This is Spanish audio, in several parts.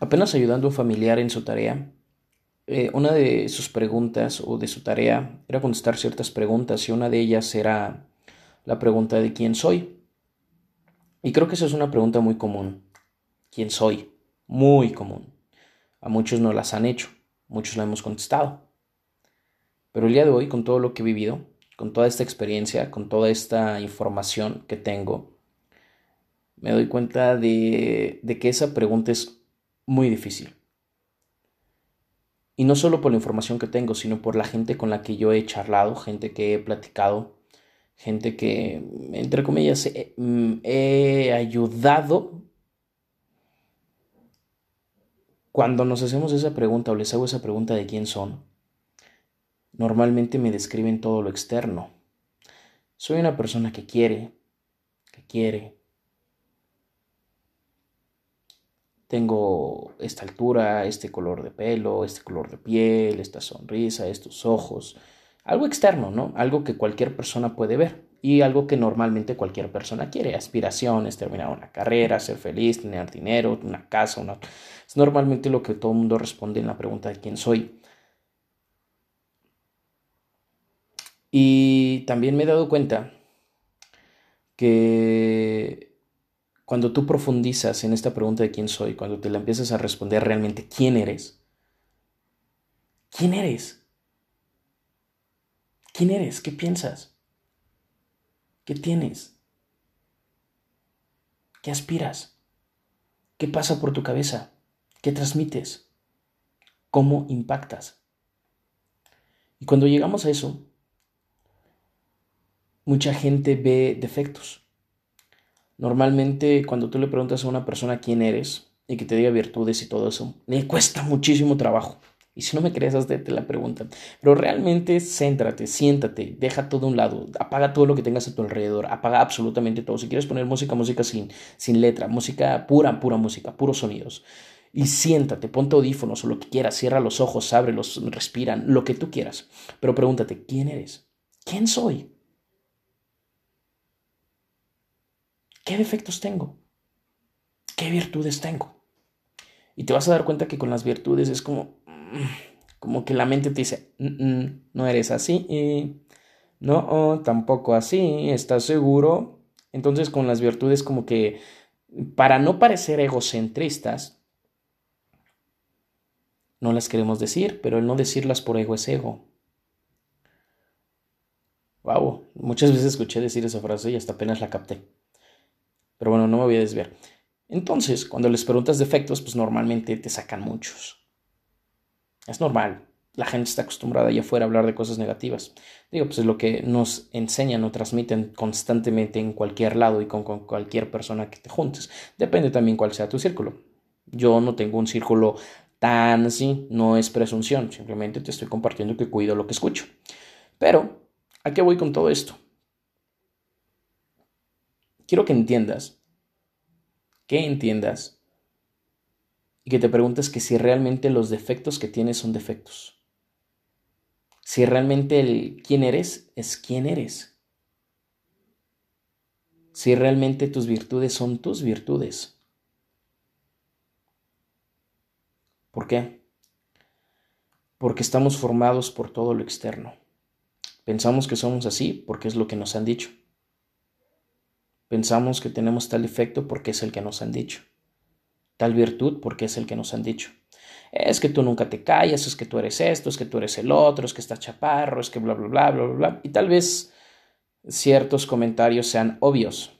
Apenas ayudando a un familiar en su tarea, eh, una de sus preguntas o de su tarea era contestar ciertas preguntas y una de ellas era la pregunta de quién soy. Y creo que esa es una pregunta muy común. ¿Quién soy? Muy común. A muchos no las han hecho, muchos la hemos contestado. Pero el día de hoy, con todo lo que he vivido, con toda esta experiencia, con toda esta información que tengo, me doy cuenta de, de que esa pregunta es muy difícil. Y no solo por la información que tengo, sino por la gente con la que yo he charlado, gente que he platicado, gente que, entre comillas, he, mm, ayudado. Cuando nos hacemos esa pregunta o les hago esa pregunta de quién son, normalmente me describen todo lo externo. Soy una persona que quiere, que quiere, tengo esta altura, este color de pelo, este color de piel, esta sonrisa, estos ojos. Algo externo, ¿no? Algo que cualquier persona puede ver y algo que normalmente cualquier persona quiere. Aspiraciones, terminar una carrera, ser feliz, tener dinero, una casa, una... Es normalmente lo que todo el mundo responde en la pregunta de quién soy. Y también me he dado cuenta que cuando tú profundizas en esta pregunta de quién soy, cuando te la empiezas a responder realmente quién eres, ¿quién eres? ¿Quién eres? ¿Qué piensas? ¿Qué tienes? ¿Qué aspiras? ¿Qué pasa por tu cabeza? ¿Qué transmites? ¿Cómo impactas? Y cuando llegamos a eso, mucha gente ve defectos Normalmente cuando tú le preguntas a una persona quién eres y que te diga virtudes y todo eso, le cuesta muchísimo trabajo. Y si no me crees, hazte la pregunta. Pero realmente céntrate, siéntate, deja todo a un lado, apaga todo lo que tengas a tu alrededor, apaga absolutamente todo. Si quieres poner música, música sin, sin letra, música pura, pura música, puros sonidos. Y siéntate, ponte audífonos o lo que quieras, cierra los ojos, ábrelos, respira, lo que tú quieras. Pero pregúntate, ¿quién eres? ¿Quién soy? ¿Qué defectos tengo? ¿Qué virtudes tengo? Y te vas a dar cuenta que con las virtudes es como, mm, como que la mente te dice, mm, mm, no eres así, y no, tampoco así, ¿estás seguro? Entonces con las virtudes como que, para no parecer egocentristas, no las queremos decir, pero el no decirlas por ego es ego. Wow, muchas veces escuché decir esa frase y hasta apenas la capté. Pero bueno, no me voy a desviar. Entonces, cuando les preguntas defectos, pues normalmente te sacan muchos. Es normal. La gente está acostumbrada allá afuera a hablar de cosas negativas. Digo, pues es lo que nos enseñan o transmiten constantemente en cualquier lado y con, cualquier persona que te juntes. Depende también cuál sea tu círculo. Yo no tengo un círculo tan así, no es presunción, simplemente te estoy compartiendo que cuido lo que escucho. Pero, ¿a qué voy con todo esto? Quiero que entiendas, que entiendas y que te preguntes que si realmente los defectos que tienes son defectos. Si realmente el quién eres es quién eres. Si realmente tus virtudes son tus virtudes. ¿Por qué? Porque estamos formados por todo lo externo. Pensamos que somos así porque es lo que nos han dicho. Pensamos que tenemos tal efecto porque es el que nos han dicho, tal virtud porque es el que nos han dicho. Es que tú nunca te callas, es que tú eres esto, es que tú eres el otro, es que estás chaparro, es que bla, bla, bla, bla, bla, bla. Y tal vez ciertos comentarios sean obvios,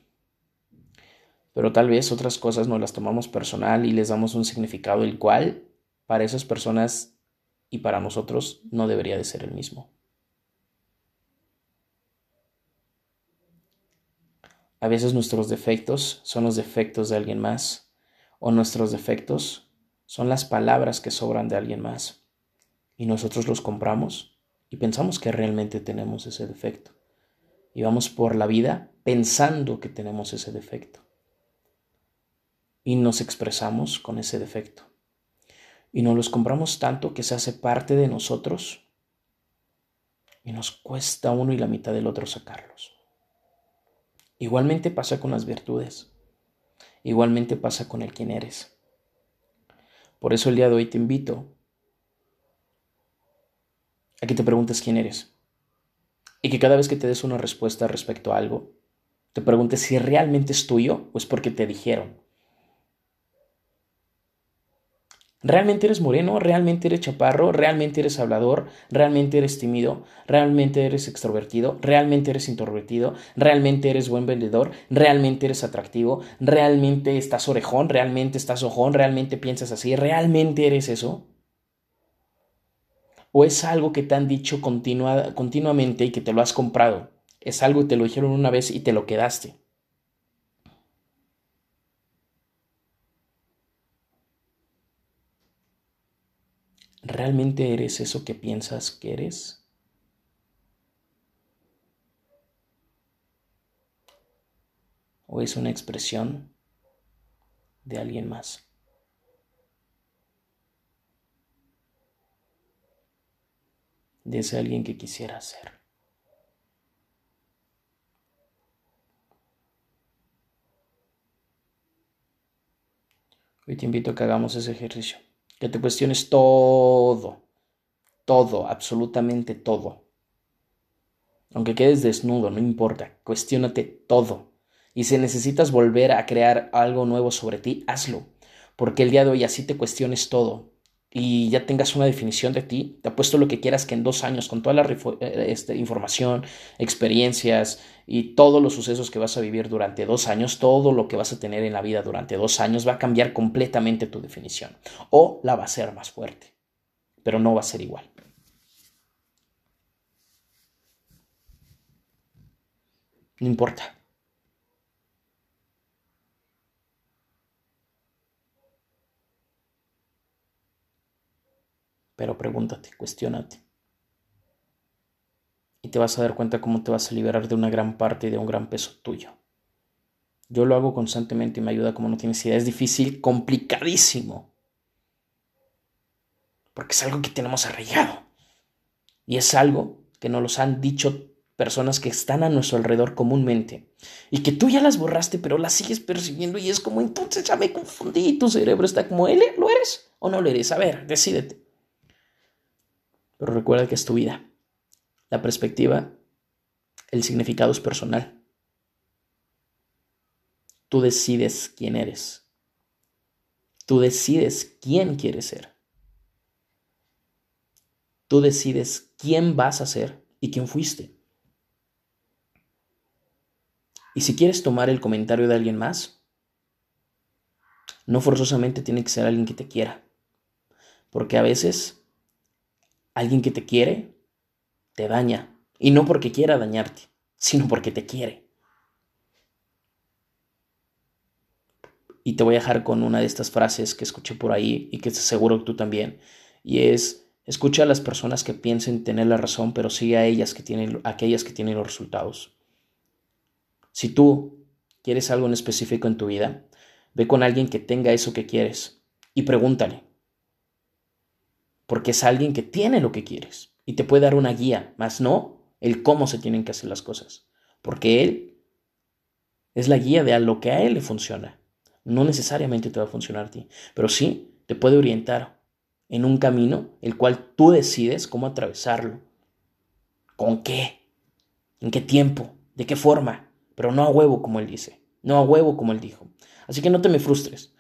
pero tal vez otras cosas no las tomamos personal y les damos un significado el cual para esas personas y para nosotros no debería de ser el mismo. A veces nuestros defectos son los defectos de alguien más, o nuestros defectos son las palabras que sobran de alguien más, y nosotros los compramos y pensamos que realmente tenemos ese defecto. Y vamos por la vida pensando que tenemos ese defecto. Y nos expresamos con ese defecto. Y nos los compramos tanto que se hace parte de nosotros y nos cuesta uno y la mitad del otro sacarlos. Igualmente pasa con las virtudes. Igualmente pasa con el quién eres. Por eso el día de hoy te invito a que te preguntes quién eres. Y que cada vez que te des una respuesta respecto a algo, te preguntes si realmente es tuyo o es porque te dijeron. ¿Realmente eres moreno? ¿Realmente eres chaparro? ¿Realmente eres hablador? ¿Realmente eres tímido? ¿Realmente eres extrovertido? ¿Realmente eres introvertido? ¿Realmente eres buen vendedor? ¿Realmente eres atractivo? ¿Realmente estás orejón? ¿Realmente estás ojón? ¿Realmente piensas así? ¿Realmente eres eso? ¿O es algo que te han dicho continuamente y que te lo has comprado? Es algo que te lo dijeron una vez y te lo quedaste. ¿Realmente eres eso que piensas que eres? ¿O es una expresión de alguien más? De ese alguien que quisiera ser. Hoy te invito a que hagamos ese ejercicio que te cuestiones todo, todo, absolutamente todo. Aunque quedes desnudo, no importa, cuestiónate todo. Y si necesitas volver a crear algo nuevo sobre ti, hazlo. Porque el día de hoy así te cuestiones todo y ya tengas una definición de ti, te apuesto lo que quieras que en dos años, con toda la eh, este, información, experiencias y todos los sucesos que vas a vivir durante dos años, todo lo que vas a tener en la vida durante dos años va a cambiar completamente tu definición. O la va a ser más fuerte, pero no va a ser igual. No importa. Pero pregúntate, cuestionate. Y te vas a dar cuenta cómo te vas a liberar de una gran parte y de un gran peso tuyo. Yo lo hago constantemente y me ayuda como no tienes idea. Es difícil, complicadísimo. Porque es algo que tenemos arraigado. Y es algo que nos los han dicho personas que están a nuestro alrededor comúnmente. Y que tú ya las borraste, pero las sigues percibiendo. Y es como, entonces ya me confundí. Tu cerebro está como, ¿él lo eres o no lo eres? A ver, decídete. Pero recuerda que es tu vida. La perspectiva, el significado es personal. Tú decides quién eres. Tú decides quién quieres ser. Tú decides quién vas a ser y quién fuiste. Y si quieres tomar el comentario de alguien más, no forzosamente tiene que ser alguien que te quiera. Porque a veces Alguien que te quiere, te daña. Y no porque quiera dañarte, sino porque te quiere. Y te voy a dejar con una de estas frases que escuché por ahí y que seguro que tú también. Y es, escucha a las personas que piensen tener la razón, pero sigue a ellas que tienen, a aquellas que tienen los resultados. Si tú quieres algo en específico en tu vida, ve con alguien que tenga eso que quieres y pregúntale, porque es alguien que tiene lo que quieres y te puede dar una guía, más no el cómo se tienen que hacer las cosas, porque él es la guía de a lo que a él le funciona. No necesariamente te va a funcionar a ti, pero sí te puede orientar en un camino el cual tú decides cómo atravesarlo. ¿Con qué? ¿En qué tiempo? ¿De qué forma? Pero no a huevo como él dice, no a huevo como él dijo. Así que no te me frustres.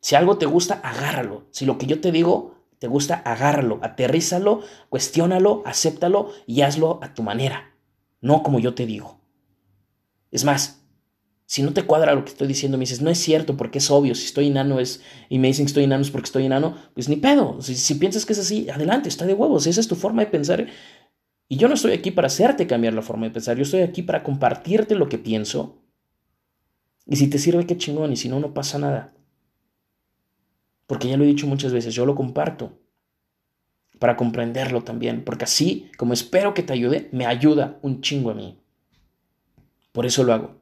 Si algo te gusta, agárralo. Si lo que yo te digo te gusta, agárralo, aterrízalo, cuestiónalo, acéptalo y hazlo a tu manera, no como yo te digo. Es más, si no te cuadra lo que estoy diciendo, me dices, no es cierto porque es obvio, si estoy enano es, y me dicen que estoy enano es porque estoy enano, pues ni pedo. Si, si piensas que es así, adelante, está de huevos, esa es tu forma de pensar. Y yo no estoy aquí para hacerte cambiar la forma de pensar, yo estoy aquí para compartirte lo que pienso. Y si te sirve, qué chingón, y si no, no pasa nada. Porque ya lo he dicho muchas veces, yo lo comparto para comprenderlo también, porque así como espero que te ayude, me ayuda un chingo a mí. Por eso lo hago.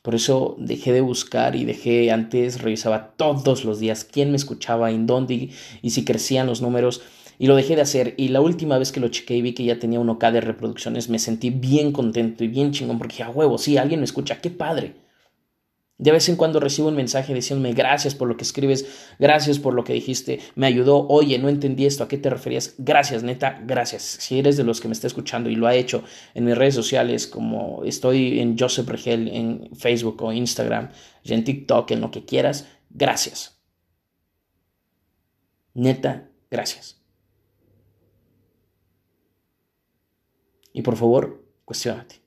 Por eso dejé de buscar y dejé, antes revisaba todos los días quién me escuchaba, en dónde y si crecían los números. Y lo dejé de hacer. Y la última vez que lo chequeé y vi que ya tenía un OK de reproducciones, me sentí bien contento y bien chingón porque dije, a huevo, sí, alguien me escucha, qué padre. De vez en cuando recibo un mensaje diciéndome gracias por lo que escribes, gracias por lo que dijiste, me ayudó, oye, no entendí esto, ¿a qué te referías? Gracias, neta, gracias. Si eres de los que me está escuchando y lo ha hecho en mis redes sociales, como estoy en Joseph Regel en Facebook o Instagram, en TikTok, en lo que quieras, gracias. Neta, gracias. Y por favor, cuestionate.